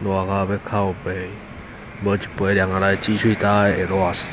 热到要哭背，无一杯凉下来，鸡喙焦会热死。